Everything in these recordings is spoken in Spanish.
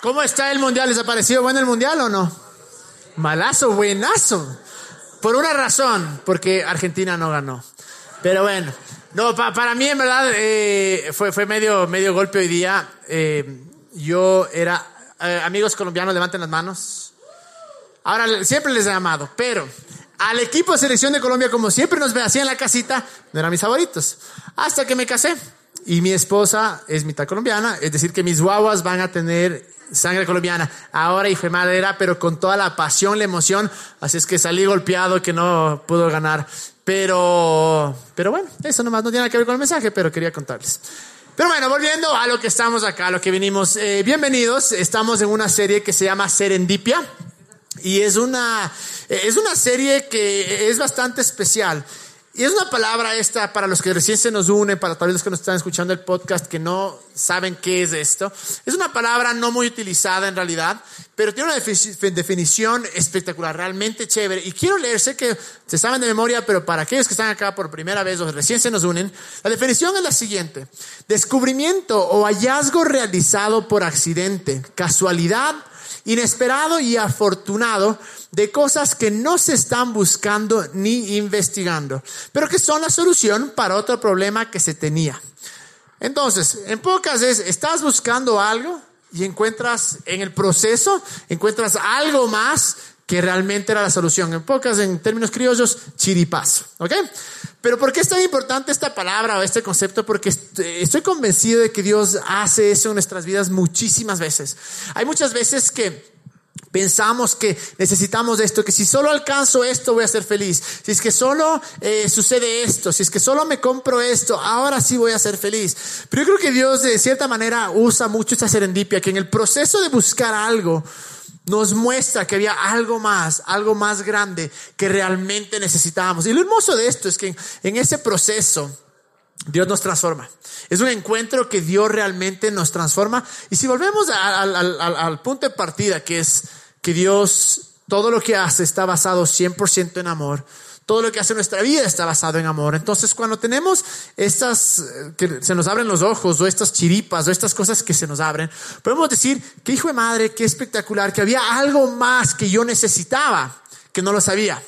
¿Cómo está el mundial? ¿Les ha parecido bueno el mundial o no? Malazo, buenazo. Por una razón, porque Argentina no ganó. Pero bueno, no, para mí en verdad eh, fue, fue medio, medio golpe hoy día. Eh, yo era, eh, amigos colombianos, levanten las manos. Ahora, siempre les he amado, pero al equipo de selección de Colombia, como siempre nos ve así en la casita, no eran mis favoritos. Hasta que me casé. Y mi esposa es mitad colombiana, es decir, que mis guaguas van a tener sangre colombiana. Ahora y fue madera, pero con toda la pasión, la emoción. Así es que salí golpeado que no pudo ganar. Pero, pero bueno, eso nomás no tiene nada que ver con el mensaje, pero quería contarles. Pero bueno, volviendo a lo que estamos acá, a lo que venimos. Eh, bienvenidos, estamos en una serie que se llama Serendipia. Y es una, es una serie que es bastante especial. Y es una palabra esta para los que recién se nos unen, para tal vez los que nos están escuchando el podcast que no saben qué es esto. Es una palabra no muy utilizada en realidad, pero tiene una definición espectacular, realmente chévere. Y quiero leerse que se saben de memoria, pero para aquellos que están acá por primera vez o recién se nos unen, la definición es la siguiente. Descubrimiento o hallazgo realizado por accidente, casualidad, inesperado y afortunado de cosas que no se están buscando ni investigando, pero que son la solución para otro problema que se tenía. Entonces, en pocas veces, estás buscando algo y encuentras en el proceso, encuentras algo más que realmente era la solución. En pocas, en términos criollos, chiripazo. ¿Ok? Pero ¿por qué es tan importante esta palabra o este concepto? Porque estoy convencido de que Dios hace eso en nuestras vidas muchísimas veces. Hay muchas veces que Pensamos que necesitamos esto, que si solo alcanzo esto voy a ser feliz. Si es que solo eh, sucede esto, si es que solo me compro esto, ahora sí voy a ser feliz. Pero yo creo que Dios de cierta manera usa mucho esta serendipia, que en el proceso de buscar algo nos muestra que había algo más, algo más grande que realmente necesitábamos. Y lo hermoso de esto es que en ese proceso Dios nos transforma. Es un encuentro que Dios realmente nos transforma. Y si volvemos al, al punto de partida, que es que Dios, todo lo que hace está basado 100% en amor. Todo lo que hace nuestra vida está basado en amor. Entonces, cuando tenemos estas, eh, que se nos abren los ojos, o estas chiripas, o estas cosas que se nos abren, podemos decir, qué hijo de madre, qué espectacular, que había algo más que yo necesitaba, que no lo sabía.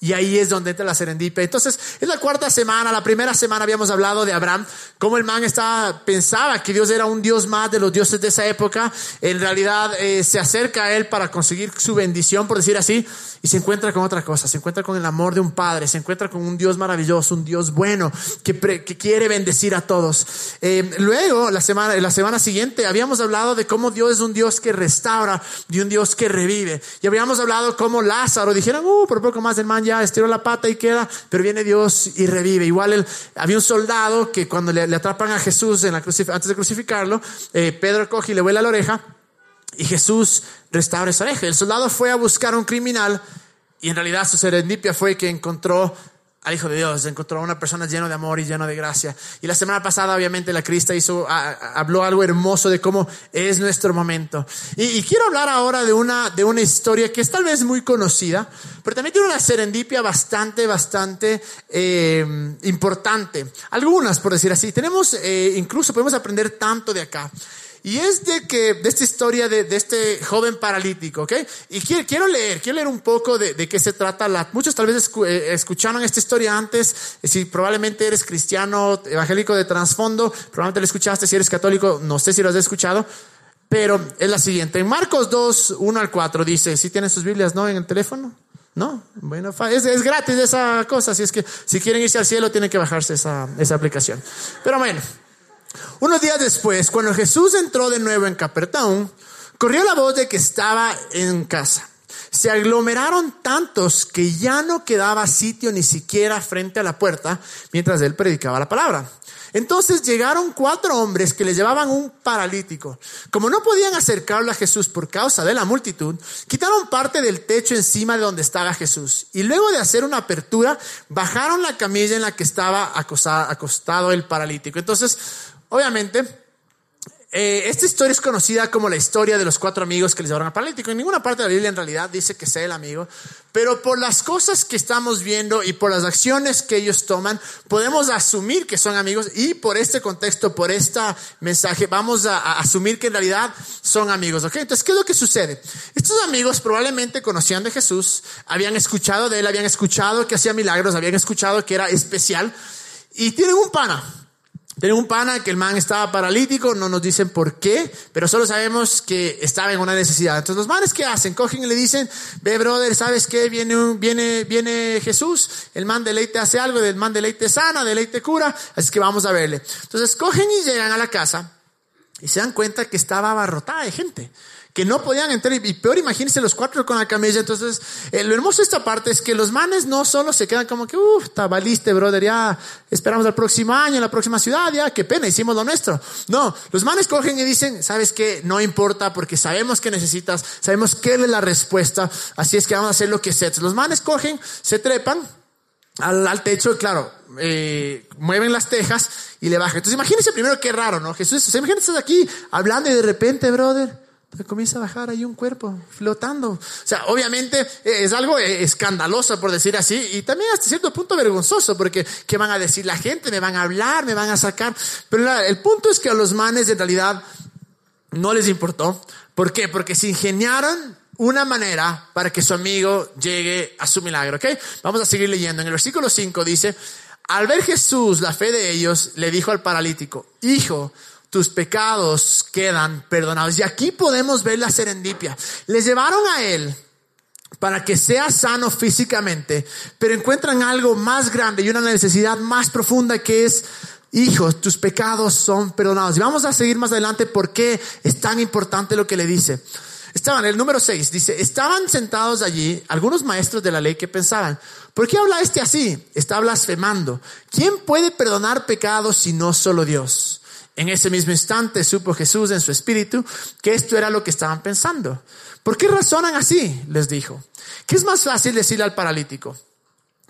Y ahí es donde entra la serendipia. Entonces, es la cuarta semana. La primera semana habíamos hablado de Abraham, cómo el man estaba, pensaba que Dios era un Dios más de los dioses de esa época. En realidad, eh, se acerca a él para conseguir su bendición, por decir así, y se encuentra con otra cosa. Se encuentra con el amor de un padre, se encuentra con un Dios maravilloso, un Dios bueno, que, que quiere bendecir a todos. Eh, luego, la semana, la semana siguiente, habíamos hablado de cómo Dios es un Dios que restaura y un Dios que revive. Y habíamos hablado cómo Lázaro, dijeron, uh, por poco más el man ya estiró la pata y queda, pero viene Dios y revive. Igual había un soldado que cuando le, atrapan a Jesús en la antes de crucificarlo, eh, Pedro coge y le vuela la oreja y Jesús restaura esa oreja. El soldado fue a buscar a un criminal y en realidad su serendipia fue que encontró al Hijo de Dios, encontró a una persona llena de amor y llena de gracia. Y la semana pasada, obviamente, la Crista hizo, habló algo hermoso de cómo es nuestro momento. Y, quiero hablar ahora de una, de una historia que es tal vez muy conocida, pero también tiene una serendipia bastante, bastante eh, importante. Algunas, por decir así. Tenemos, eh, incluso podemos aprender tanto de acá. Y es de que, de esta historia de, este joven paralítico, ¿ok? Y quiero, leer, quiero leer un poco de, qué se trata. La, muchos tal vez eh, escucharon esta historia antes. Si probablemente eres cristiano, evangélico de trasfondo, probablemente lo escuchaste. Si eres católico, no sé si lo has escuchado. Pero es la siguiente. En Marcos 2, 1 al 4 dice, si tienen sus Biblias, ¿no? En el teléfono. No, bueno, es, es, gratis esa cosa. Así es que si quieren irse al cielo, tienen que bajarse esa, esa aplicación. Pero bueno. Unos días después, cuando Jesús entró de nuevo en Capernaum, corrió la voz de que estaba en casa. Se aglomeraron tantos que ya no quedaba sitio ni siquiera frente a la puerta mientras él predicaba la palabra. Entonces llegaron cuatro hombres que le llevaban un paralítico. Como no podían acercarlo a Jesús por causa de la multitud, quitaron parte del techo encima de donde estaba Jesús. Y luego de hacer una apertura, bajaron la camilla en la que estaba acostado el paralítico. Entonces Obviamente, eh, esta historia es conocida como la historia de los cuatro amigos que les llevaron al paralítico. En ninguna parte de la Biblia en realidad dice que sea el amigo, pero por las cosas que estamos viendo y por las acciones que ellos toman, podemos asumir que son amigos y por este contexto, por este mensaje, vamos a, a asumir que en realidad son amigos. ¿ok? Entonces, ¿qué es lo que sucede? Estos amigos probablemente conocían de Jesús, habían escuchado de él, habían escuchado que hacía milagros, habían escuchado que era especial y tienen un pana tienen un pana que el man estaba paralítico, no nos dicen por qué, pero solo sabemos que estaba en una necesidad. Entonces los manes ¿qué hacen? Cogen y le dicen, ve brother, ¿sabes qué? Viene, viene, viene Jesús, el man de leite hace algo, el man de leite sana, de leite cura, así que vamos a verle. Entonces cogen y llegan a la casa y se dan cuenta que estaba abarrotada de gente que no podían entrar y peor imagínense los cuatro con la camilla. Entonces, eh, lo hermoso de esta parte es que los manes no solo se quedan como que, uff, tabaliste, brother, ya esperamos al próximo año, en la próxima ciudad, ya, qué pena, hicimos lo nuestro. No, los manes cogen y dicen, sabes qué, no importa porque sabemos que necesitas, sabemos qué es la respuesta, así es que vamos a hacer lo que sea. Los manes cogen, se trepan, al, techo, claro, eh, mueven las tejas y le bajan. Entonces imagínense primero qué raro, ¿no? Jesús, imagínense aquí hablando y de repente, brother, comienza a bajar ahí un cuerpo flotando. O sea, obviamente eh, es algo eh, escandaloso, por decir así, y también hasta cierto punto vergonzoso, porque ¿qué van a decir la gente? Me van a hablar, me van a sacar. Pero el punto es que a los manes en realidad no les importó. ¿Por qué? Porque se ingeniaron una manera para que su amigo llegue a su milagro, ¿ok? Vamos a seguir leyendo. En el versículo 5 dice, al ver Jesús la fe de ellos, le dijo al paralítico, hijo, tus pecados quedan perdonados. Y aquí podemos ver la serendipia. Les llevaron a él para que sea sano físicamente, pero encuentran algo más grande y una necesidad más profunda que es, hijo, tus pecados son perdonados. Y vamos a seguir más adelante por qué es tan importante lo que le dice. Estaban, el número 6 dice, estaban sentados allí algunos maestros de la ley que pensaban, ¿por qué habla este así? Está blasfemando. ¿Quién puede perdonar pecados si no solo Dios? En ese mismo instante supo Jesús en su espíritu que esto era lo que estaban pensando. ¿Por qué razonan así? les dijo. ¿Qué es más fácil decirle al paralítico?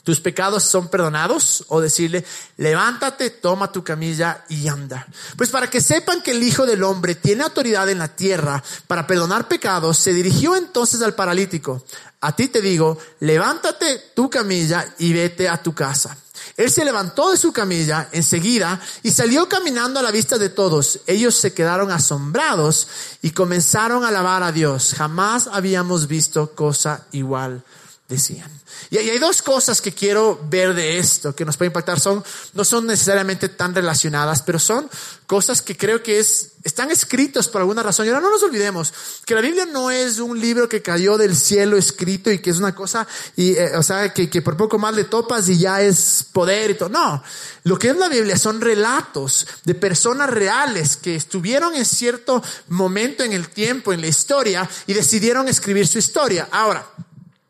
¿Tus pecados son perdonados? O decirle, levántate, toma tu camilla y anda. Pues para que sepan que el Hijo del Hombre tiene autoridad en la tierra para perdonar pecados, se dirigió entonces al paralítico. A ti te digo, levántate tu camilla y vete a tu casa. Él se levantó de su camilla enseguida y salió caminando a la vista de todos. Ellos se quedaron asombrados y comenzaron a alabar a Dios. Jamás habíamos visto cosa igual, decían. Y hay dos cosas que quiero ver de esto que nos puede impactar. Son, no son necesariamente tan relacionadas, pero son cosas que creo que es, están escritos por alguna razón. Y ahora no nos olvidemos que la Biblia no es un libro que cayó del cielo escrito y que es una cosa, y, eh, o sea, que, que por poco más le topas y ya es poder y todo. No, lo que es la Biblia son relatos de personas reales que estuvieron en cierto momento en el tiempo, en la historia, y decidieron escribir su historia. Ahora,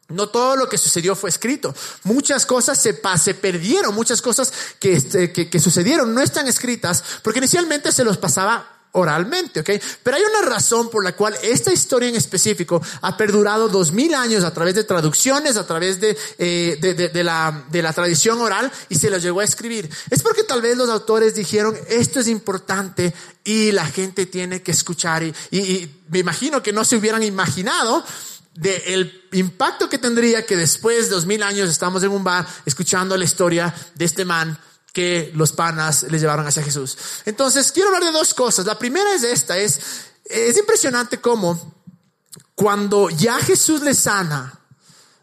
no todo lo que sucedió fue escrito. Muchas cosas se, se perdieron, muchas cosas este, que, que, sucedieron no están escritas porque inicialmente se los pasaba oralmente, ¿ok? Pero hay una razón por la cual esta historia en específico ha perdurado dos mil años a través de traducciones, a través de, eh, de, de, la, de la tradición oral y se los llegó a escribir. Es porque tal vez los autores dijeron, esto es importante y la gente tiene que escuchar y, y, y me imagino que no se hubieran imaginado del impacto que tendría que después de dos mil años estamos en un bar escuchando la historia de este man que los panas le llevaron hacia Jesús. Entonces, quiero hablar de dos cosas. La primera es esta, es, es impresionante cómo cuando ya Jesús le sana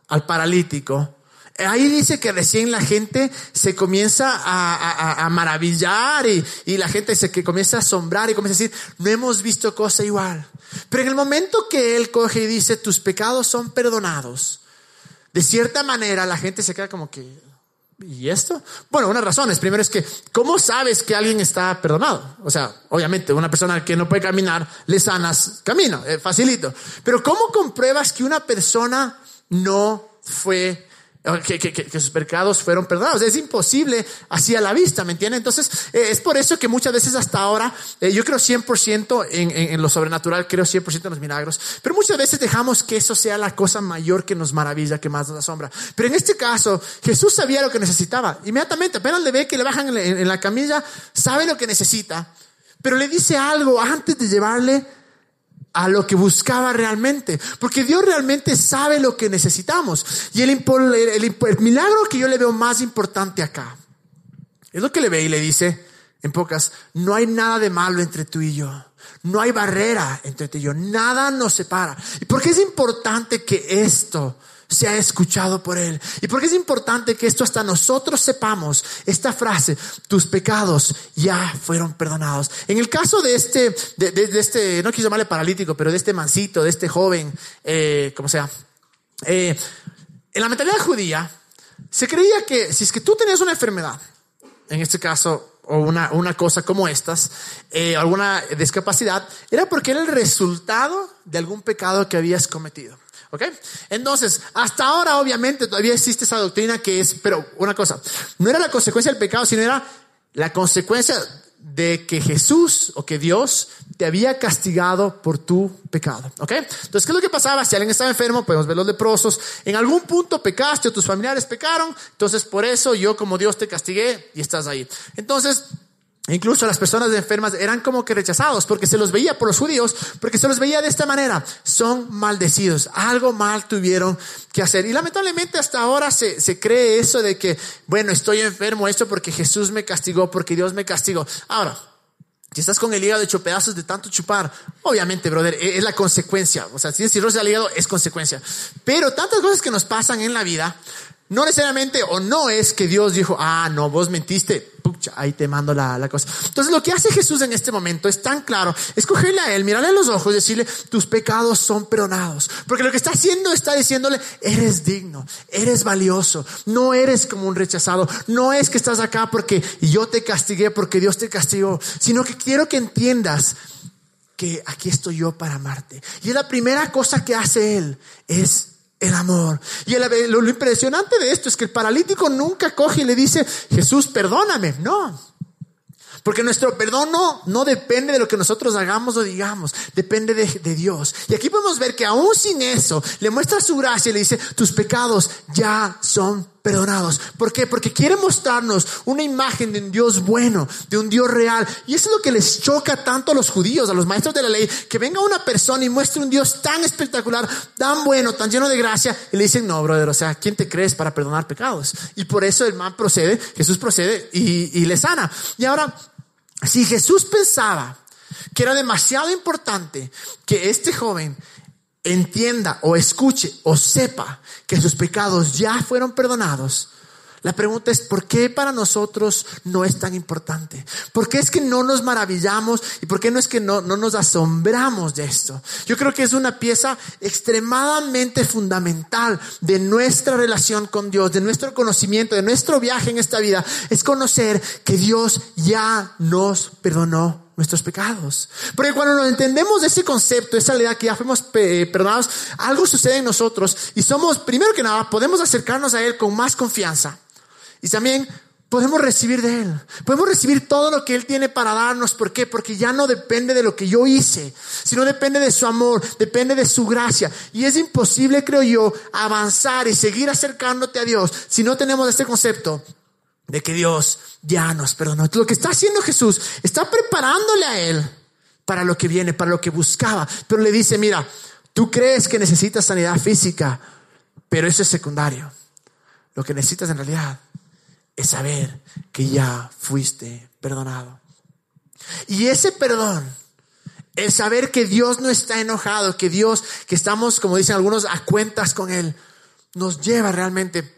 al paralítico, Ahí dice que recién la gente se comienza a, a, a maravillar y, y, la gente se que comienza a asombrar y comienza a decir, no hemos visto cosa igual. Pero en el momento que él coge y dice, tus pecados son perdonados, de cierta manera la gente se queda como que, ¿y esto? Bueno, unas razones. Primero es que, ¿cómo sabes que alguien está perdonado? O sea, obviamente, una persona que no puede caminar, le sanas camino, eh, facilito. Pero ¿cómo compruebas que una persona no fue que, que, que, sus pecados fueron perdonados. Es imposible así a la vista, ¿me entiende? Entonces, eh, es por eso que muchas veces hasta ahora, eh, yo creo 100% en, en, en, lo sobrenatural, creo 100% en los milagros, pero muchas veces dejamos que eso sea la cosa mayor que nos maravilla, que más nos asombra. Pero en este caso, Jesús sabía lo que necesitaba. Inmediatamente, apenas le ve que le bajan en la camilla, sabe lo que necesita. pero le dice algo antes de llevarle a lo que buscaba realmente, porque Dios realmente sabe lo que necesitamos. Y el, milagro que yo le veo más importante acá es lo que le ve y le dice, en pocas, no hay nada de malo entre tú y yo. No hay barrera entre tú y yo. Nada nos separa. ¿Y por qué es importante que esto se ha escuchado por Él. ¿Y por qué es importante que esto hasta nosotros sepamos esta frase? Tus pecados ya fueron perdonados. En el caso de este, de, este, no quiero llamarle paralítico, pero de este mancito, de este joven, eh, como sea, eh, en la mentalidad judía se creía que si es que tú tenías una enfermedad, en este caso, o una, una cosa como estas, eh, alguna discapacidad, era porque era el resultado de algún pecado que habías cometido. ¿Ok? Entonces, hasta ahora obviamente todavía existe esa doctrina que es, pero una cosa, no era la consecuencia del pecado, sino era la consecuencia de que Jesús o que Dios te había castigado por tu pecado. ¿Ok? Entonces, ¿qué es lo que pasaba? Si alguien estaba enfermo, podemos ver los leprosos. En algún punto pecaste o tus familiares pecaron. Entonces, por eso yo como Dios te castigué y estás ahí. Entonces, Incluso las personas enfermas eran como que rechazados porque se los veía por los judíos, porque se los veía de esta manera. Son maldecidos. Algo mal tuvieron que hacer. Y lamentablemente hasta ahora se, se cree eso de que, bueno, estoy enfermo, esto porque Jesús me castigó, porque Dios me castigó. Ahora, si estás con el hígado hecho pedazos de tanto chupar, obviamente, brother, e, es la consecuencia. O sea, si tienes cirrosis al hígado, es consecuencia. Pero tantas cosas que nos pasan en la vida, no necesariamente o no es que Dios dijo, ah, no, vos mentiste, pucha, ahí te mando la, la, cosa. Entonces lo que hace Jesús en este momento es tan claro, escogerle a Él, mirarle los ojos decirle, tus pecados son perdonados. Porque lo que está haciendo está diciéndole, eres digno, eres valioso, no eres como un rechazado, no es que estás acá porque yo te castigué, porque Dios te castigó, sino que quiero que entiendas que aquí estoy yo para amarte. Y la primera cosa que hace Él es el amor. Y lo, impresionante de esto es que el paralítico nunca coge y le dice, Jesús, perdóname. No. Porque nuestro perdón no, no depende de lo que nosotros hagamos o digamos, depende de, de, Dios. Y aquí podemos ver que aún sin eso, le muestra su gracia y le dice, tus pecados ya son perdonados. ¿Por qué? Porque quiere mostrarnos una imagen de un Dios bueno, de un Dios real. Y eso es lo que les choca tanto a los judíos, a los maestros de la ley, que venga una persona y muestre un Dios tan espectacular, tan bueno, tan lleno de gracia, y le dicen, no, brother, o sea, ¿quién te crees para perdonar pecados? Y por eso el man procede, Jesús procede y, y le sana. Y ahora, si Jesús pensaba que era demasiado importante que este joven entienda o escuche o sepa que sus pecados ya fueron perdonados, la pregunta es, ¿por qué para nosotros no es tan importante? ¿Por qué es que no nos maravillamos y por qué no es que no, no nos asombramos de esto? Yo creo que es una pieza extremadamente fundamental de nuestra relación con Dios, de nuestro conocimiento, de nuestro viaje en esta vida, es conocer que Dios ya nos perdonó nuestros pecados. Porque cuando nos entendemos de ese concepto, esa realidad que ya fuimos perdonados, algo sucede en nosotros y somos, primero que nada, podemos acercarnos a Él con más confianza. Y también podemos recibir de Él. Podemos recibir todo lo que Él tiene para darnos. ¿Por qué? Porque ya no depende de lo que yo hice, sino depende de su amor, depende de su gracia. Y es imposible, creo yo, avanzar y seguir acercándote a Dios si no tenemos este concepto de que Dios ya nos perdonó. Lo que está haciendo Jesús, está preparándole a Él para lo que viene, para lo que buscaba. Pero le dice, mira, tú crees que necesitas sanidad física, pero eso es secundario. Lo que necesitas en realidad es saber que ya fuiste perdonado. Y ese perdón, el saber que Dios no está enojado, que Dios, que estamos, como dicen algunos, a cuentas con Él, nos lleva realmente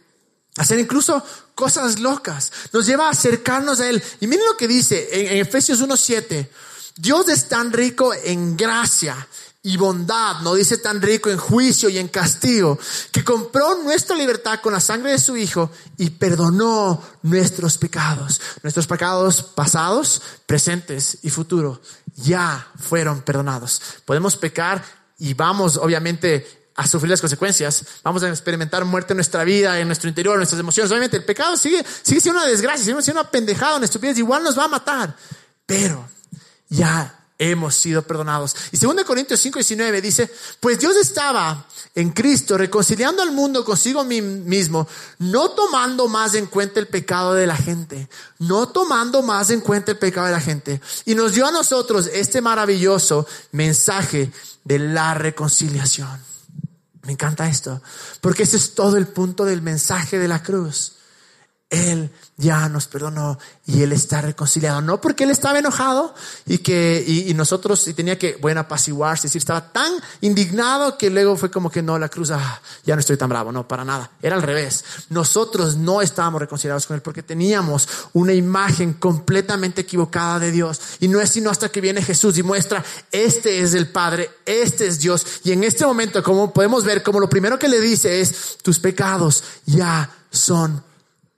a hacer incluso cosas locas, nos lleva a acercarnos a Él. Y miren lo que dice en, en Efesios 1.7, Dios es tan rico en gracia y bondad, no dice tan rico en juicio y en castigo, que compró nuestra libertad con la sangre de su Hijo y perdonó nuestros pecados. Nuestros pecados pasados, presentes y futuros ya fueron perdonados. Podemos pecar y vamos obviamente a sufrir las consecuencias. Vamos a experimentar muerte en nuestra vida, en nuestro interior, en nuestras emociones. Obviamente el pecado sigue, siendo una desgracia, sigue siendo una pendejada, una estupidez, igual nos va a matar. Pero ya hemos sido perdonados. Y 2 Corintios 5, 19 dice, pues Dios estaba en Cristo reconciliando al mundo consigo mismo, no tomando más en cuenta el pecado de la gente, no tomando más en cuenta el pecado de la gente. Y nos dio a nosotros este maravilloso mensaje de la reconciliación. Me encanta esto, porque ese es todo el punto del mensaje de la cruz. Él ya nos perdonó y Él está reconciliado. No porque Él estaba enojado y que, y, nosotros, y tenía que, bueno, apaciguarse, es decir, estaba tan indignado que luego fue como que no, la cruz, ah, ya no estoy tan bravo, no, para nada. Era al revés. Nosotros no estábamos reconciliados con Él porque teníamos una imagen completamente equivocada de Dios. Y no es sino hasta que viene Jesús y muestra, este es el Padre, este es Dios. Y en este momento, como podemos ver, como lo primero que le dice es, tus pecados ya son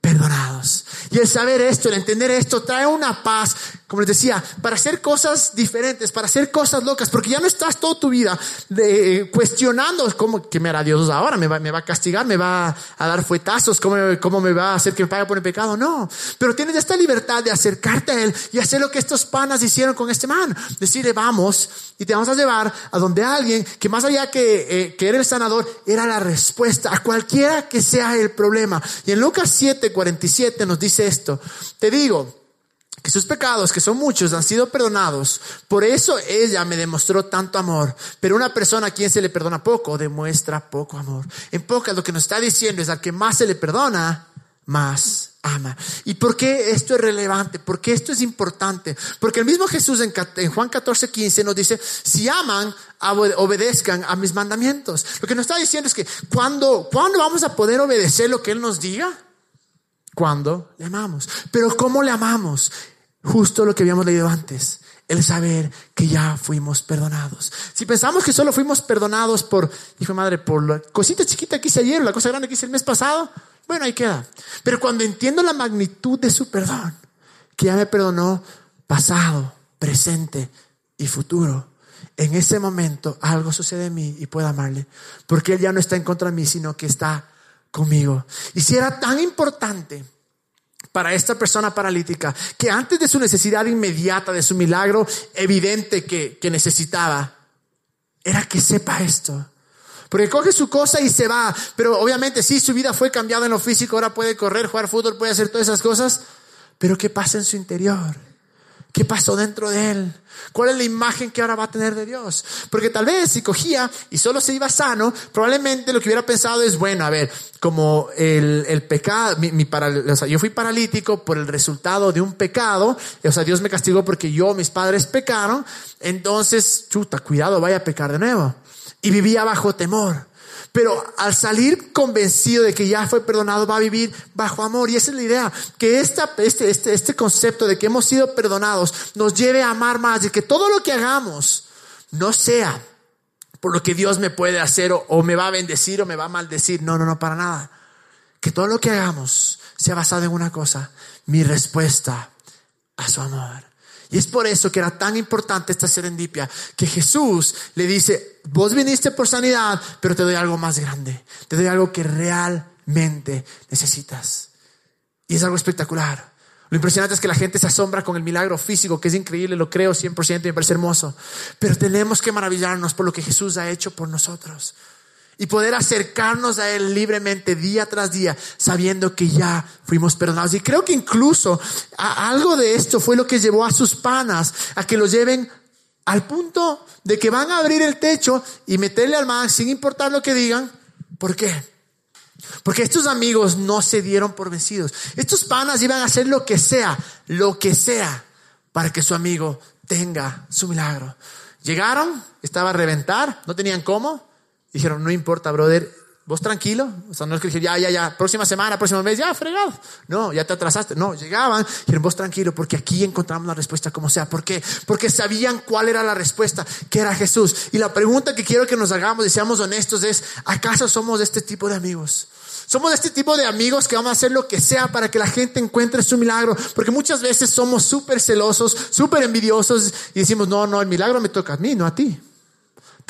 perdonados. Y el saber esto, el entender esto, trae una paz, como les decía, para hacer cosas diferentes, para hacer cosas locas, porque ya no estás toda tu vida de, cuestionando cómo que me hará Dios ahora, me va, me va a castigar, me va a dar fuetazos, cómo, cómo me va a hacer que me pague por el pecado. No, pero tienes esta libertad de acercarte a Él y hacer lo que estos panas hicieron con este man. Decirle, vamos y te vamos a llevar a donde alguien que más allá que, eh, que era el sanador, era la respuesta a cualquiera que sea el problema. Y en Lucas 7, 47 nos dice esto. Te digo que sus pecados, que son muchos, han sido perdonados. Por eso ella me demostró tanto amor. Pero una persona a quien se le perdona poco, demuestra poco amor. En pocas lo que nos está diciendo es al que más se le perdona, más ama. ¿Y por qué esto es relevante? ¿Por qué esto es importante? Porque el mismo Jesús en, Juan 14, 15 nos dice, si aman, obedezcan a mis mandamientos. Lo que nos está diciendo es que cuando, ¿cuándo vamos a poder obedecer lo que Él nos diga? Cuando le amamos. Pero ¿cómo le amamos? Justo lo que habíamos leído antes, el saber que ya fuimos perdonados. Si pensamos que solo fuimos perdonados por, hijo madre, por la cosita chiquita que hice ayer, la cosa grande que hice el mes pasado, bueno, ahí queda. Pero cuando entiendo la magnitud de su perdón, que ya me perdonó pasado, presente y futuro, en ese momento algo sucede en mí y puedo amarle, porque Él ya no está en contra de mí, sino que está conmigo. Y si era tan importante para esta persona paralítica que antes de su necesidad inmediata, de su milagro evidente que, necesitaba, era que sepa esto. Porque coge su cosa y se va. Pero obviamente sí, su vida fue cambiada en lo físico, ahora puede correr, jugar fútbol, puede hacer todas esas cosas. Pero ¿qué pasa en su interior? ¿Qué pasó dentro de él? ¿Cuál es la imagen que ahora va a tener de Dios? Porque tal vez si cogía y solo se iba sano, probablemente lo que hubiera pensado es, bueno, a ver, como el, el pecado, mi, mi o sea, yo fui paralítico por el resultado de un pecado, o sea, Dios me castigó porque yo, mis padres pecaron, entonces, chuta, cuidado, vaya a pecar de nuevo. Y vivía bajo temor. Pero al salir convencido de que ya fue perdonado, va a vivir bajo amor. Y esa es la idea, que esta, este, este, este concepto de que hemos sido perdonados nos lleve a amar más, de que todo lo que hagamos no sea por lo que Dios me puede hacer o, o me va a bendecir o me va a maldecir. No, no, no, para nada. Que todo lo que hagamos sea basado en una cosa, mi respuesta a su amor. Y es por eso que era tan importante esta serendipia, que Jesús le dice, vos viniste por sanidad, pero te doy algo más grande, te doy algo que realmente necesitas. Y es algo espectacular. Lo impresionante es que la gente se asombra con el milagro físico, que es increíble, lo creo 100% y me parece hermoso. Pero tenemos que maravillarnos por lo que Jesús ha hecho por nosotros y poder acercarnos a Él libremente día tras día, sabiendo que ya fuimos perdonados. Y creo que incluso algo de esto fue lo que llevó a sus panas a que lo lleven al punto de que van a abrir el techo y meterle al mar sin importar lo que digan. ¿Por qué? Porque estos amigos no se dieron por vencidos. Estos panas iban a hacer lo que sea, lo que sea, para que su amigo tenga su milagro. Llegaron, estaba a reventar, no tenían cómo. Dijeron, no importa, brother, vos tranquilo. O sea, no es que dijeron, ya, ya, ya, próxima semana, próximo mes, ya, fregado. No, ya te atrasaste. No, llegaban, dijeron, vos tranquilo, porque aquí encontramos la respuesta como sea. ¿Por qué? Porque sabían cuál era la respuesta, que era Jesús. Y la pregunta que quiero que nos hagamos y seamos honestos es, ¿acaso somos de este tipo de amigos? Somos de este tipo de amigos que vamos a hacer lo que sea para que la gente encuentre su milagro. Porque muchas veces somos súper celosos, súper envidiosos y decimos, no, no, el milagro me toca a mí, no a ti.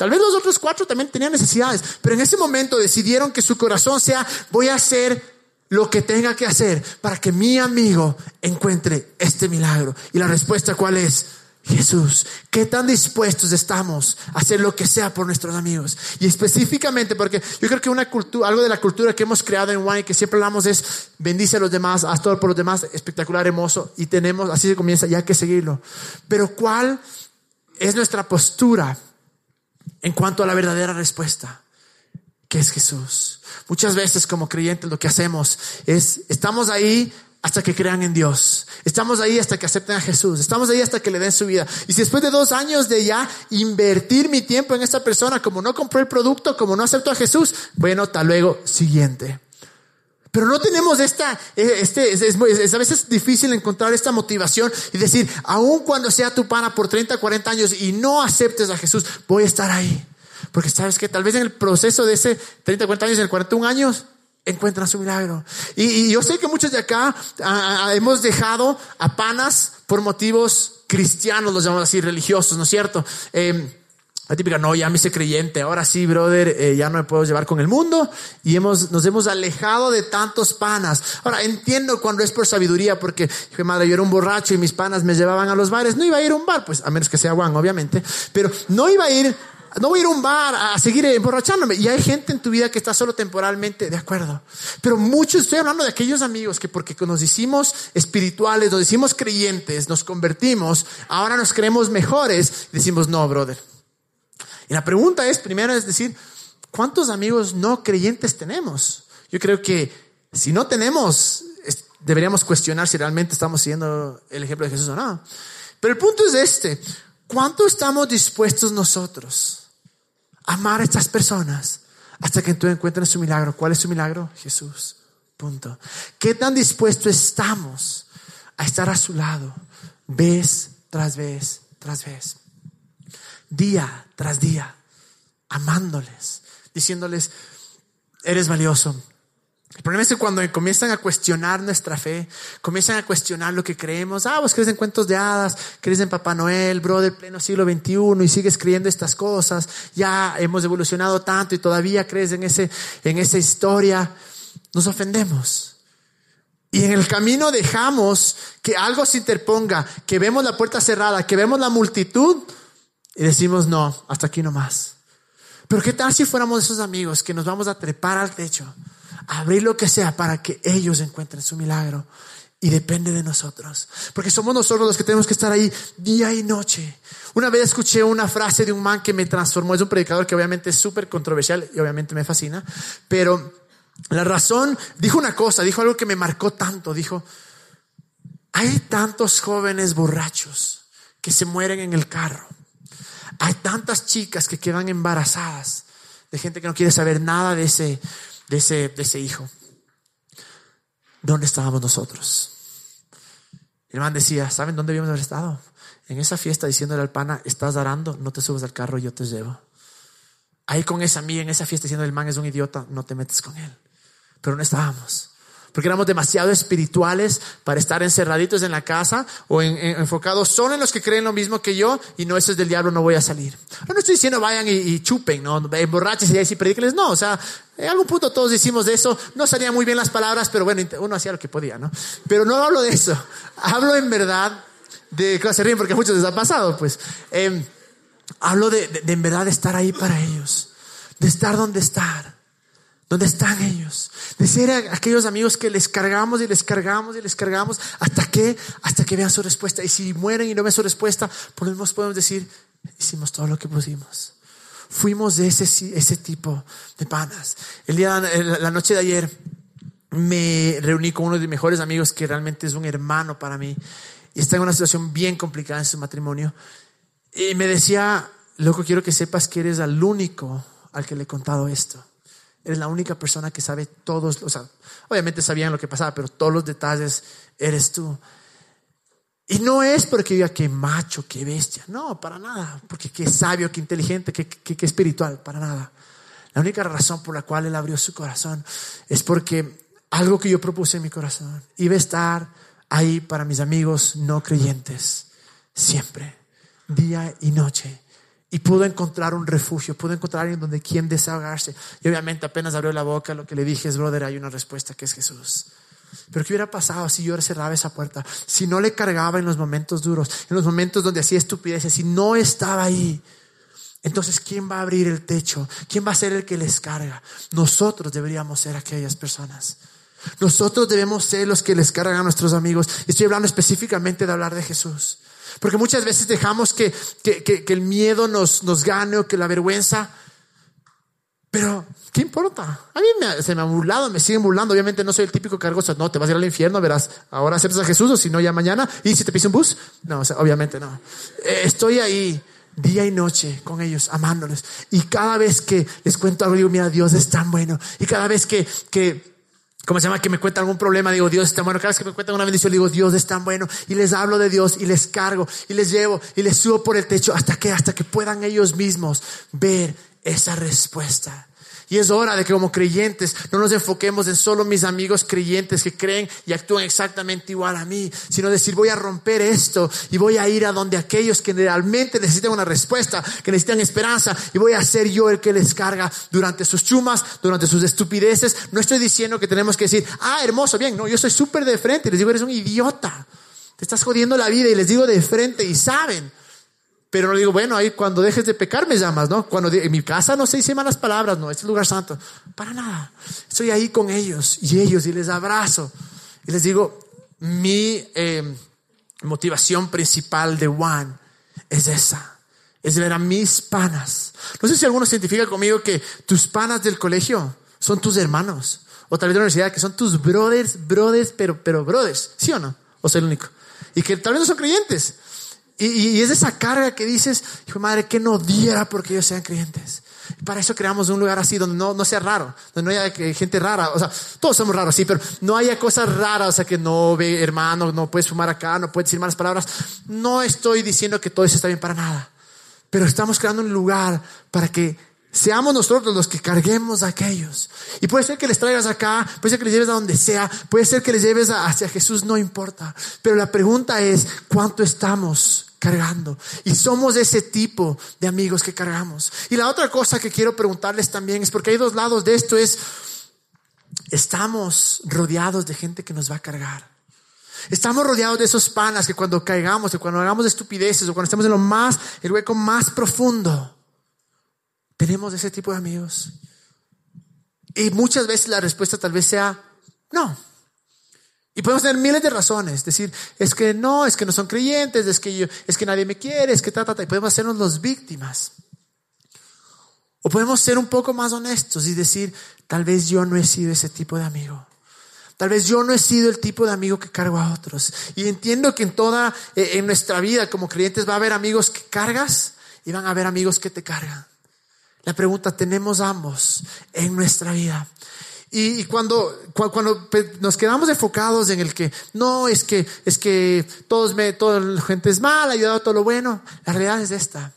Tal vez los otros cuatro también tenían necesidades, pero en ese momento decidieron que su corazón sea, voy a hacer lo que tenga que hacer para que mi amigo encuentre este milagro. Y la respuesta cuál es? Jesús. ¿Qué tan dispuestos estamos a hacer lo que sea por nuestros amigos? Y específicamente porque yo creo que una cultura, algo de la cultura que hemos creado en Wine, que siempre hablamos es bendice a los demás, haz todo por los demás, espectacular, hermoso, y tenemos, así se comienza, ya hay que seguirlo. Pero ¿cuál es nuestra postura en cuanto a la verdadera respuesta? Que es Jesús. Muchas veces como creyentes lo que hacemos es, estamos ahí hasta que crean en Dios. Estamos ahí hasta que acepten a Jesús. Estamos ahí hasta que le den su vida. Y si después de dos años de ya invertir mi tiempo en esta persona, como no compró el producto, como no acepto a Jesús, bueno, tal luego, siguiente. Pero no tenemos esta, eh, este, es, a veces difícil encontrar esta motivación y decir, aun cuando sea tu pana por 30, 40 años y no aceptes a Jesús, voy a estar ahí. Porque sabes que tal vez en el proceso de ese 30, 40 años, en el 41 años, encuentran su milagro. Y, yo sé que muchos de acá hemos dejado a panas por motivos cristianos, los llamamos así, religiosos, ¿no es cierto? Eh, la típica, no, ya me hice creyente, ahora sí, brother, eh, ya no me puedo llevar con el mundo y hemos, nos hemos alejado de tantos panas. Ahora, entiendo cuando es por sabiduría, porque, dije, madre, yo era un borracho y mis panas me llevaban a los bares, no iba a ir a un bar, pues, a menos que sea Juan, obviamente, pero no iba a ir no voy a ir a un bar a seguir emborrachándome. Y hay gente en tu vida que está solo temporalmente, de acuerdo. Pero muchos, estoy hablando de aquellos amigos que porque nos hicimos espirituales, nos hicimos creyentes, nos convertimos, ahora nos creemos mejores, decimos, no, brother. Y la pregunta es, primero es decir, ¿cuántos amigos no creyentes tenemos? Yo creo que si no tenemos, deberíamos cuestionar si realmente estamos siguiendo el ejemplo de Jesús o no. Pero el punto es este, ¿cuánto estamos dispuestos nosotros? amar a estas personas hasta que tú encuentres su milagro. ¿Cuál es su milagro? Jesús. Punto. ¿Qué tan dispuesto estamos a estar a su lado vez tras vez tras vez? Día tras día, amándoles, diciéndoles, eres valioso, el problema es que cuando comienzan a cuestionar nuestra fe, comienzan a cuestionar lo que creemos, ah, vos crees en cuentos de hadas, crees en Papá Noel, bro del pleno siglo XXI y sigues creyendo estas cosas, ya hemos evolucionado tanto y todavía crees en, ese, en esa historia, nos ofendemos. Y en el camino dejamos que algo se interponga, que vemos la puerta cerrada, que vemos la multitud y decimos, no, hasta aquí no más. Pero ¿qué tal si fuéramos esos amigos que nos vamos a trepar al techo? abrir lo que sea para que ellos encuentren su milagro. Y depende de nosotros. Porque somos nosotros los que tenemos que estar ahí día y noche. Una vez escuché una frase de un man que me transformó. Es un predicador que obviamente es súper controversial y obviamente me fascina. Pero la razón, dijo una cosa, dijo algo que me marcó tanto. Dijo, hay tantos jóvenes borrachos que se mueren en el carro. Hay tantas chicas que quedan embarazadas de gente que no quiere saber nada de ese, de ese, de ese hijo. ¿Dónde estábamos nosotros? El man decía, ¿saben dónde habíamos haber estado? En esa fiesta diciéndole al pana, estás arando, no te subas al carro, yo te llevo. Ahí con esa amiga en esa fiesta diciendo el man es un idiota, no te metes con él. Pero no estábamos porque éramos demasiado espirituales para estar encerraditos en la casa o enfocados solo en los que creen lo mismo que yo y no, eso es del diablo, no voy a salir. No, estoy diciendo vayan y, chupen, no, emborraches y así predíquenles, no, o sea, en algún punto todos decimos de eso, no salían muy bien las palabras, pero bueno, uno hacía lo que podía, ¿no? Pero no hablo de eso, hablo en verdad de, que se ríen porque a muchos les ha pasado, pues, em, hablo de, de en verdad de estar ahí para ellos, de estar donde estar ¿Dónde están ellos? De ser aquellos amigos que les cargamos y les cargamos y les cargamos hasta que, hasta que vean su respuesta. Y si mueren y no ven su respuesta, por lo menos podemos decir, hicimos todo lo que pusimos. Fuimos de ese, ese tipo de panas. El día, la noche de ayer, me reuní con uno de mis mejores amigos que realmente es un hermano para mí y está en una situación bien complicada en su matrimonio. Y me decía, loco, quiero que sepas que eres el único al que le he contado esto. Eres la única persona que sabe todos, o sea, obviamente sabían lo que pasaba, pero todos los detalles eres tú. Y no es porque diga que macho, que bestia, no, para nada, porque qué sabio, qué inteligente, qué, qué, espiritual, para nada. La única razón por la cual él abrió su corazón es porque algo que yo propuse en mi corazón iba a estar ahí para mis amigos no creyentes, siempre, día y noche. Y pudo encontrar un refugio, pudo encontrar alguien donde quien desahogarse. Y obviamente apenas abrió la boca, lo que le dije es, brother, hay una respuesta que es Jesús. Pero ¿qué hubiera pasado si yo cerraba esa puerta? Si no le cargaba en los momentos duros, en los momentos donde hacía estupideces, si no estaba ahí. Entonces, ¿quién va a abrir el techo? ¿Quién va a ser el que les carga? Nosotros deberíamos ser aquellas personas. Nosotros debemos ser los que les cargan a nuestros amigos. Estoy hablando específicamente de hablar de Jesús. Porque muchas veces dejamos que, que, el miedo nos, nos gane o que la vergüenza. Pero, ¿qué importa? A mí me, se me han burlado, me siguen burlando. Obviamente no soy el típico cargoso. No, te vas a ir al infierno, verás. Ahora aceptas a Jesús o si no, ya mañana. ¿Y si te pisa un bus? No, obviamente no. Eh, estoy ahí día y noche con ellos, amándoles. Y cada vez que les cuento algo, digo, mira, Dios es tan bueno. Y cada vez que, que ¿Cómo se llama? Que me cuenta algún problema, digo, Dios es tan bueno. Cada vez que me cuentan una bendición, digo, Dios es tan bueno. Y les hablo de Dios y les cargo y les llevo y les subo por el techo hasta que, hasta que puedan ellos mismos ver esa respuesta. Y es hora de que como creyentes no nos enfoquemos en solo mis amigos creyentes que creen y actúan exactamente igual a mí, sino decir voy a romper esto y voy a ir a donde aquellos que realmente necesitan una respuesta, que necesitan esperanza y voy a ser yo el que les carga durante sus chumas, durante sus estupideces. No estoy diciendo que tenemos que decir, ah, hermoso, bien, no, yo soy súper de frente y les digo, eres un idiota. Te estás jodiendo la vida y les digo de frente y saben. Pero no digo, bueno, ahí cuando dejes de pecar me llamas, ¿no? Cuando en mi casa no se dicen malas palabras, no, este es lugar santo. Para nada. Estoy ahí con ellos y ellos y les abrazo. Y les digo, mi em, motivación principal de Juan es esa. Es ver a mis panas. No sé si alguno se identifica conmigo que tus panas del colegio son tus hermanos. O tal vez de la universidad que son tus brothers, brothers, pero, pero brothers. ¿Sí o no? O soy el único. Y que tal vez no son creyentes y, es esa carga que dices, hijo madre, que no diera porque ellos sean creyentes. para eso creamos un lugar así donde no, no sea raro, donde no haya gente rara. O sea, todos somos raros, sí, pero no haya cosas raras, o sea, que no ve hermano, no puedes fumar acá, no puedes decir malas palabras. No estoy diciendo que todo eso está bien para nada, pero estamos creando un lugar para que Seamos nosotros los que carguemos a aquellos. Y puede ser que les traigas acá, puede ser que les lleves a donde sea, puede ser que les lleves hacia Jesús, no importa. Pero la pregunta es, ¿cuánto estamos cargando. Y somos ese tipo de amigos que cargamos. Y la otra cosa que quiero preguntarles también es porque hay dos lados de esto es, estamos rodeados de gente que nos va a cargar. Estamos rodeados de esos panas que cuando caigamos, que cuando hagamos estupideces o cuando estemos en lo más, el hueco más profundo, tenemos ese tipo de amigos. Y muchas veces la respuesta tal vez sea, no, y podemos tener miles de razones, decir, es que no, es que no son creyentes, es que yo, es que nadie me quiere, es que ta, ta, ta, y podemos hacernos los víctimas. O podemos ser un poco más honestos y decir, tal vez yo no he sido ese tipo de amigo. Tal vez yo no he sido el tipo de amigo que cargo a otros. Y entiendo que en toda, eh, en nuestra vida como creyentes va a haber amigos que cargas y van a haber amigos que te cargan. La pregunta, ¿tenemos ambos en nuestra vida? Y, cuando, cuando nos quedamos enfocados en el que no es que es que todos me, toda la gente es mala, ayudado a todo lo bueno, la realidad es esta.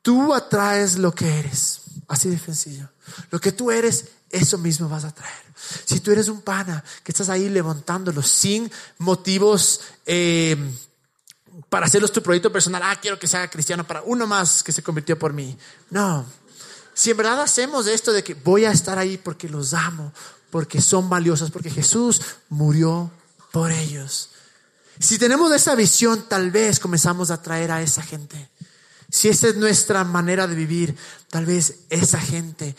Tú atraes lo que eres, así de sencillo. Lo que tú eres, eso mismo vas a traer. Si tú eres un pana que estás ahí levantándolo sin motivos eh, para hacerlos tu proyecto personal, ah, quiero que sea cristiano para uno más que se convirtió por mí. No, si en verdad hacemos esto de que voy a estar ahí porque los amo, porque son valiosos, porque Jesús murió por ellos. Si tenemos esa visión, tal vez comenzamos a traer a esa gente. Si esa es nuestra manera de vivir, tal vez esa gente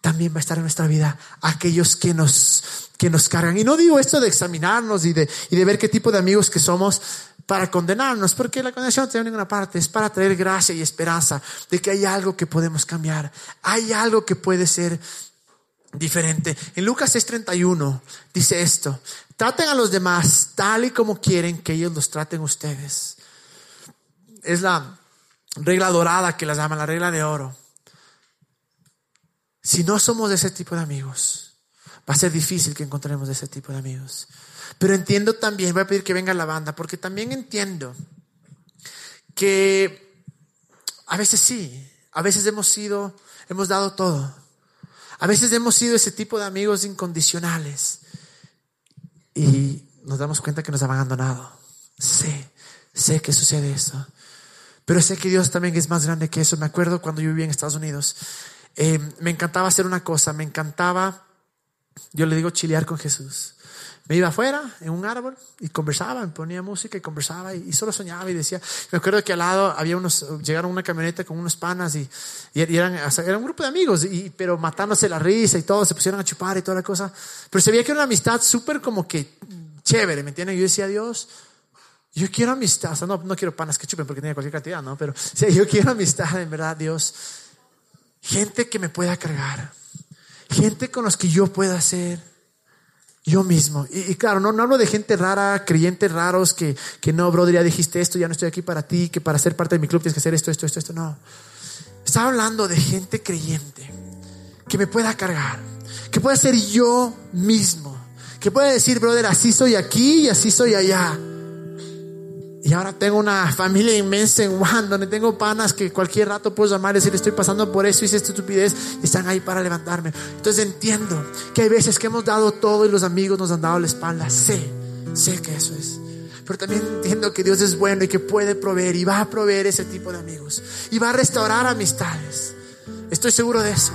también va a estar en nuestra vida. Aquellos que nos, que nos cargan. Y no digo esto de examinarnos y de, y de ver qué tipo de amigos que somos, para condenarnos, porque la condenación no tiene ninguna parte, es para traer gracia y esperanza de que hay algo que podemos cambiar, hay algo que puede ser diferente. En Lucas 6:31 dice esto, traten a los demás tal y como quieren que ellos los traten ustedes. Es la regla dorada que la llaman la regla de oro. Si no somos de ese tipo de amigos, va a ser difícil que encontremos de ese tipo de amigos. Pero entiendo también, voy a pedir que venga la banda, porque también entiendo que a veces sí, a veces hemos sido, hemos dado todo. A veces hemos sido ese tipo de amigos incondicionales y nos damos cuenta que nos han abandonado. Sé, sé que sucede eso. Pero sé que Dios también es más grande que eso. Me acuerdo cuando yo vivía en Estados Unidos. Eh, me encantaba hacer una cosa, me encantaba, yo le digo chilear con Jesús. Me iba afuera en un árbol y conversaba, me ponía música y conversaba y, solo soñaba y decía, me acuerdo que al lado había unos, llegaron una camioneta con unos panas y, y eran, era un grupo de amigos, y, pero matándose la risa y todo, se pusieron a chupar y toda la cosa. Pero se veía que era una amistad súper como que chévere, ¿me entienden? Yo decía, Dios, yo quiero amistad, o sea, no, no quiero panas que chupen porque tiene cualquier cantidad, ¿no? Pero o yo quiero amistad, en verdad, Dios. Gente que me pueda cargar, gente con los que yo pueda ser yo mismo. Y, claro, no, no, hablo de gente rara, creyentes raros que, que no, brother, ya dijiste esto, ya no estoy aquí para ti, que para ser parte de mi club tienes que hacer esto, esto, esto, esto. No. Estaba hablando de gente creyente que me pueda cargar, que pueda ser yo mismo, que pueda decir, brother, así soy aquí y así soy allá. Y ahora tengo una familia inmensa en Juan, donde tengo panas que cualquier rato puedo llamar y decir, estoy pasando por eso, hice esta estupidez, y están ahí para levantarme. Entonces entiendo que hay veces que hemos dado todo y los amigos nos han dado la espalda. Sé, sé que eso es. Pero también entiendo que Dios es bueno y que puede proveer y va a proveer ese tipo de amigos. Y va a restaurar amistades. Estoy seguro de eso.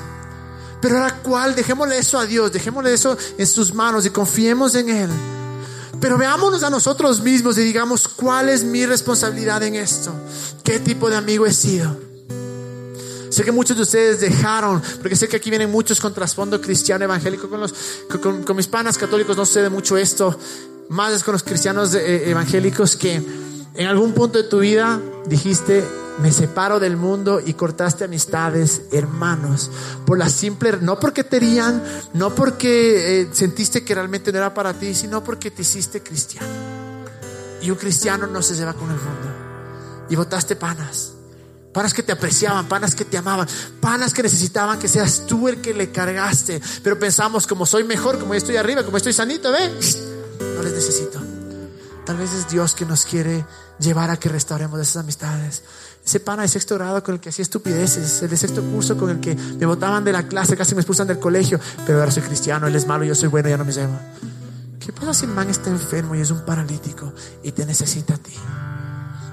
Pero ahora cuál, dejémosle eso a Dios, dejémosle eso en sus manos y confiemos en Él. Pero veámonos a nosotros mismos y digamos, ¿cuál es mi responsabilidad en esto? ¿Qué tipo de amigo he sido? Sé que muchos de ustedes dejaron, porque sé que aquí vienen muchos con trasfondo cristiano evangélico. Con, los, con, mis panas católicos no sé de mucho esto, más es con los cristianos eh, evangélicos que en algún punto de tu vida dijiste, me separo del mundo y cortaste amistades, hermanos, por la simple, no porque te herían, no porque eh, sentiste que realmente no era para ti, sino porque te hiciste cristiano. Y un cristiano no se lleva con el mundo. Y votaste panas. Panas que te apreciaban, panas que te amaban, panas que necesitaban que seas tú el que le cargaste. Pero pensamos, como soy mejor, como estoy arriba, como estoy sanito, ve, no les necesito. Tal vez es Dios que nos quiere llevar a que restauremos esas amistades. Ese pana de sexto grado con el que hacía estupideces, el de sexto curso con el que me botaban de la clase, casi me expulsan del colegio, pero ahora soy cristiano, él es malo, yo soy bueno, ya no me llama. ¿Qué pasa si el man está enfermo y es un paralítico y te necesita a ti?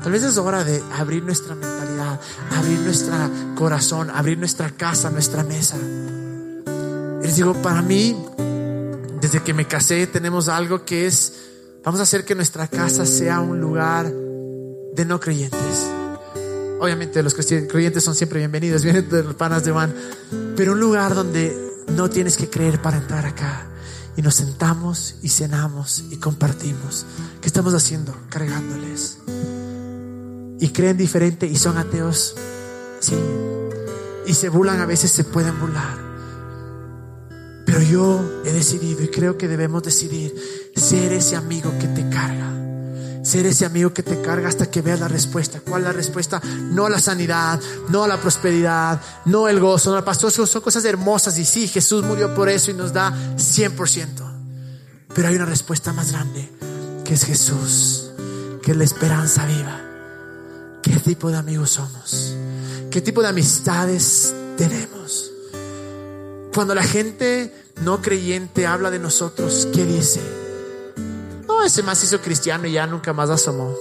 Tal vez es hora de abrir nuestra mentalidad, abrir nuestro corazón, abrir nuestra casa, nuestra mesa. Y les digo, para mí, desde que me casé, tenemos algo que es, vamos a hacer que nuestra casa sea un lugar de no creyentes. Obviamente los creyentes son siempre bienvenidos, vienen de panas de Juan, pero un lugar donde no tienes que creer para entrar acá. Y nos sentamos y cenamos y compartimos. ¿Qué estamos haciendo? Cargándoles. Y creen diferente y son ateos. Sí. Y se burlan, a veces se pueden burlar. Pero yo he decidido y creo que debemos decidir ser ese amigo que te carga ser ese amigo que te carga hasta que veas la respuesta. ¿Cuál es la respuesta? No la sanidad, no la prosperidad, no el gozo, no la paz. Son cosas hermosas y sí, Jesús murió por eso y nos da 100%. Pero hay una respuesta más grande, que es Jesús, que es la esperanza viva. ¿Qué tipo de amigos somos? ¿Qué tipo de amistades tenemos? Cuando la gente no creyente habla de nosotros, ¿qué dice? Ese más hizo cristiano y ya nunca más asomó.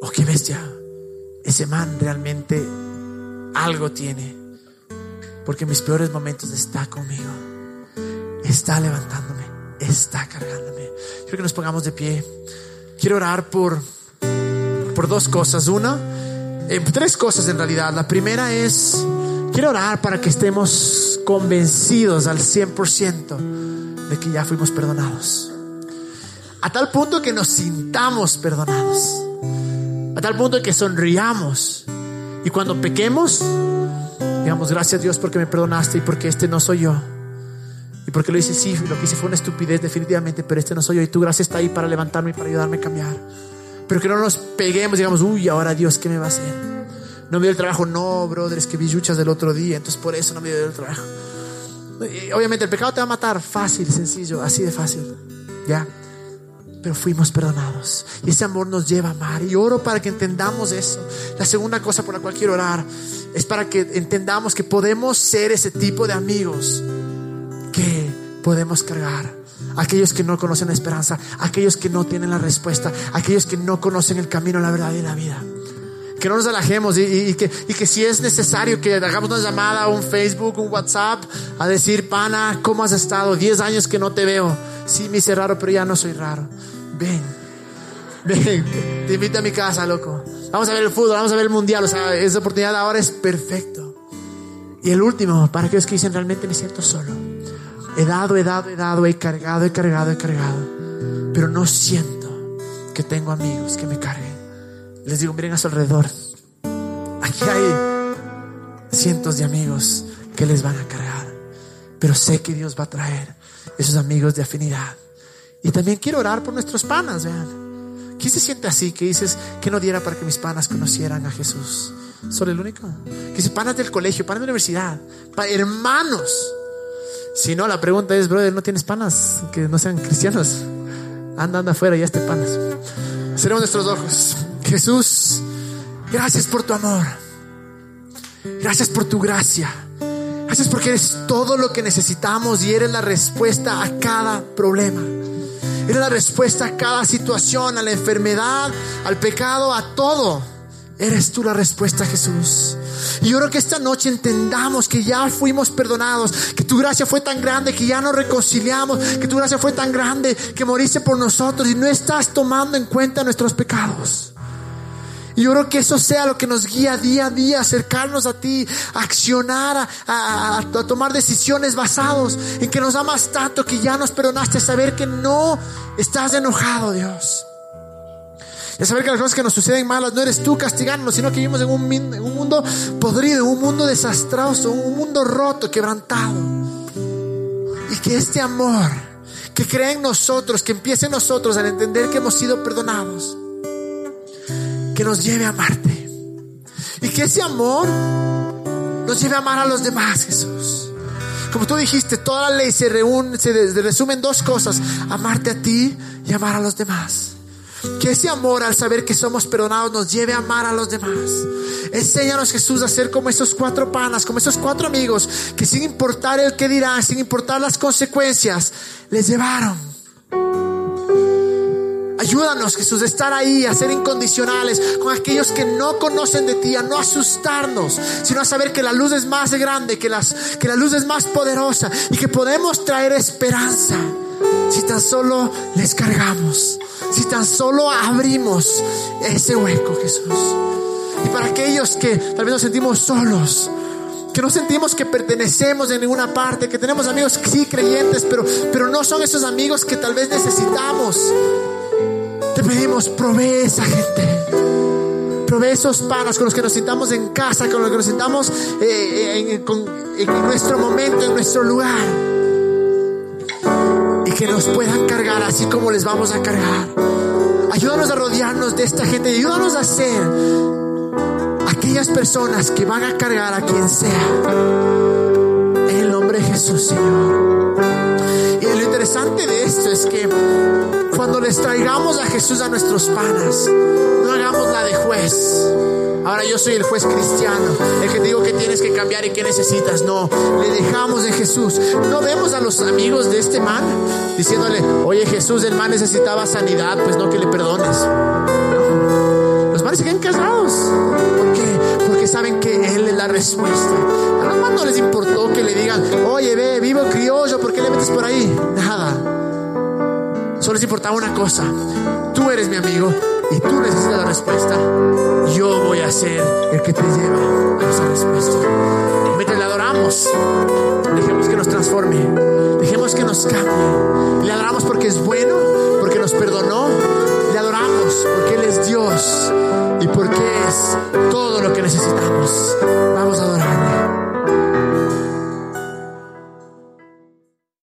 Oh, qué bestia. Ese man realmente algo tiene. Porque en mis peores momentos está conmigo. Está levantándome. Está cargándome. Quiero que nos pongamos de pie. Quiero orar por, por dos cosas. Una, eh, tres cosas en realidad. La primera es, quiero orar para que estemos convencidos al 100% de que ya fuimos perdonados. A tal punto que nos sintamos perdonados. A tal punto que sonriamos. Y cuando pequemos, digamos, gracias a Dios porque me perdonaste y porque este no soy yo. Y porque lo hice, sí, lo que hice fue una estupidez definitivamente, pero este no soy yo. Y tu gracia está ahí para levantarme y para ayudarme a cambiar. Pero que no nos peguemos digamos, uy, ahora Dios, ¿qué me va a hacer? No me dio el trabajo, no, brother, que vi luchas del otro día, entonces por eso no me dio el trabajo. obviamente el pecado te va a matar, fácil, sencillo, así de fácil. ¿Ya? Pero fuimos perdonados. Y ese amor nos lleva a amar. Y oro para que entendamos eso. La segunda cosa por la cual quiero orar es para que entendamos que podemos ser ese tipo de amigos que podemos cargar. Aquellos que no conocen la esperanza, aquellos que no tienen la respuesta, aquellos que no conocen el camino, la verdad y la vida. Que no nos alejemos y, que, y que si es necesario que hagamos una llamada, un Facebook, un WhatsApp, a decir, pana, ¿cómo has estado? Diez años que no te veo Sí, me hice raro, pero ya no soy raro. Ven, ven, te invito a mi casa, loco. Vamos a ver el fútbol, vamos a ver el mundial. O sea, esa oportunidad ahora es perfecto. Y el último, para aquellos que dicen realmente me siento solo. He dado, he dado, he dado, he cargado, he cargado, he cargado. Pero no siento que tengo amigos que me carguen. Les digo, miren a su alrededor. Aquí hay cientos de amigos que les van a cargar. Pero sé que Dios va a traer esos amigos de afinidad. Y también quiero orar por nuestros panas, vean. ¿Quién se siente así? Que dices que no diera para que mis panas conocieran a Jesús. ¿Soy el único? Que dice panas del colegio, panas de la universidad, hermanos. Si no, la pregunta es, brother, ¿no tienes panas que no sean cristianos? Anda, anda afuera, ya esté panas. Cerremos nuestros ojos. Jesús, gracias por tu amor. Gracias por tu gracia. Gracias porque eres todo lo que necesitamos y eres la respuesta a cada problema. Eres la respuesta a cada situación, a la enfermedad, al pecado, a todo. Eres tú la respuesta, Jesús. Y yo creo que esta noche entendamos que ya fuimos perdonados, que tu gracia fue tan grande que ya nos reconciliamos, que tu gracia fue tan grande que moriste por nosotros y no estás tomando en cuenta nuestros pecados. Y yo creo que eso sea lo que nos guía día a día, acercarnos a ti, accionar, a, tomar decisiones basados en que nos amas tanto, que ya nos perdonaste, saber que no estás enojado, Dios. Y saber que las cosas que nos suceden malas no eres tú castigándonos, sino que vivimos en un, mundo podrido, en un mundo desastroso, un mundo roto, quebrantado. Y que este amor que cree en nosotros, que empiece en nosotros al entender que hemos sido perdonados, que nos lleve a amarte. Y que ese amor nos lleve a amar a los demás, Jesús. Como tú dijiste, toda la ley se, reúne, se resume en dos cosas, amarte a ti y amar a los demás. Que ese amor al saber que somos perdonados nos lleve a amar a los demás. Enséñanos Jesús a ser como esos cuatro panas, como esos cuatro amigos que sin importar el que dirán, sin importar las consecuencias, les llevaron Ayúdanos, Jesús, a estar ahí, a ser incondicionales con aquellos que no conocen de ti, a no asustarnos, sino a saber que la luz es más grande, que, las, que la luz es más poderosa y que podemos traer esperanza si tan solo les cargamos, si tan solo abrimos ese hueco, Jesús. Y para aquellos que tal vez nos sentimos solos, que no sentimos que pertenecemos en ninguna parte, que tenemos amigos sí creyentes, pero, pero no son esos amigos que tal vez necesitamos te pedimos, provee esa gente. Provee esos panas con los que nos sintamos en casa, con los que nos sintamos eh, en, nuestro momento, en nuestro lugar. Y que nos puedan cargar así como les vamos a cargar. Ayúdanos a rodearnos de esta gente. Ayúdanos a ser aquellas personas que van a cargar a quien sea. En el nombre de Jesús, Señor. Y lo interesante de esto es que cuando les traigamos a Jesús a nuestros panas, no hagamos la de juez. Ahora yo soy el juez cristiano, el que te digo que tienes que cambiar y que necesitas. No, le dejamos de Jesús. No vemos a los amigos de este man diciéndole, oye Jesús, el man necesitaba sanidad, pues no que le perdones. Los manes se quedan casados. ¿Por qué? Porque saben que Él es la respuesta. A los manes no les importó que le digan, oye, ve, vivo criollo, ¿por qué le metes por ahí? Nada. Solo les importaba una cosa. Tú eres mi amigo y tú necesitas la respuesta. Yo voy a ser el que te lleva a esa respuesta. Mientras la adoramos, dejemos que nos transforme. Dejemos que nos cambie. Le adoramos porque es bueno, porque nos perdonó. Le adoramos porque Él es Dios y porque es todo lo que necesitamos. Vamos a adorarle.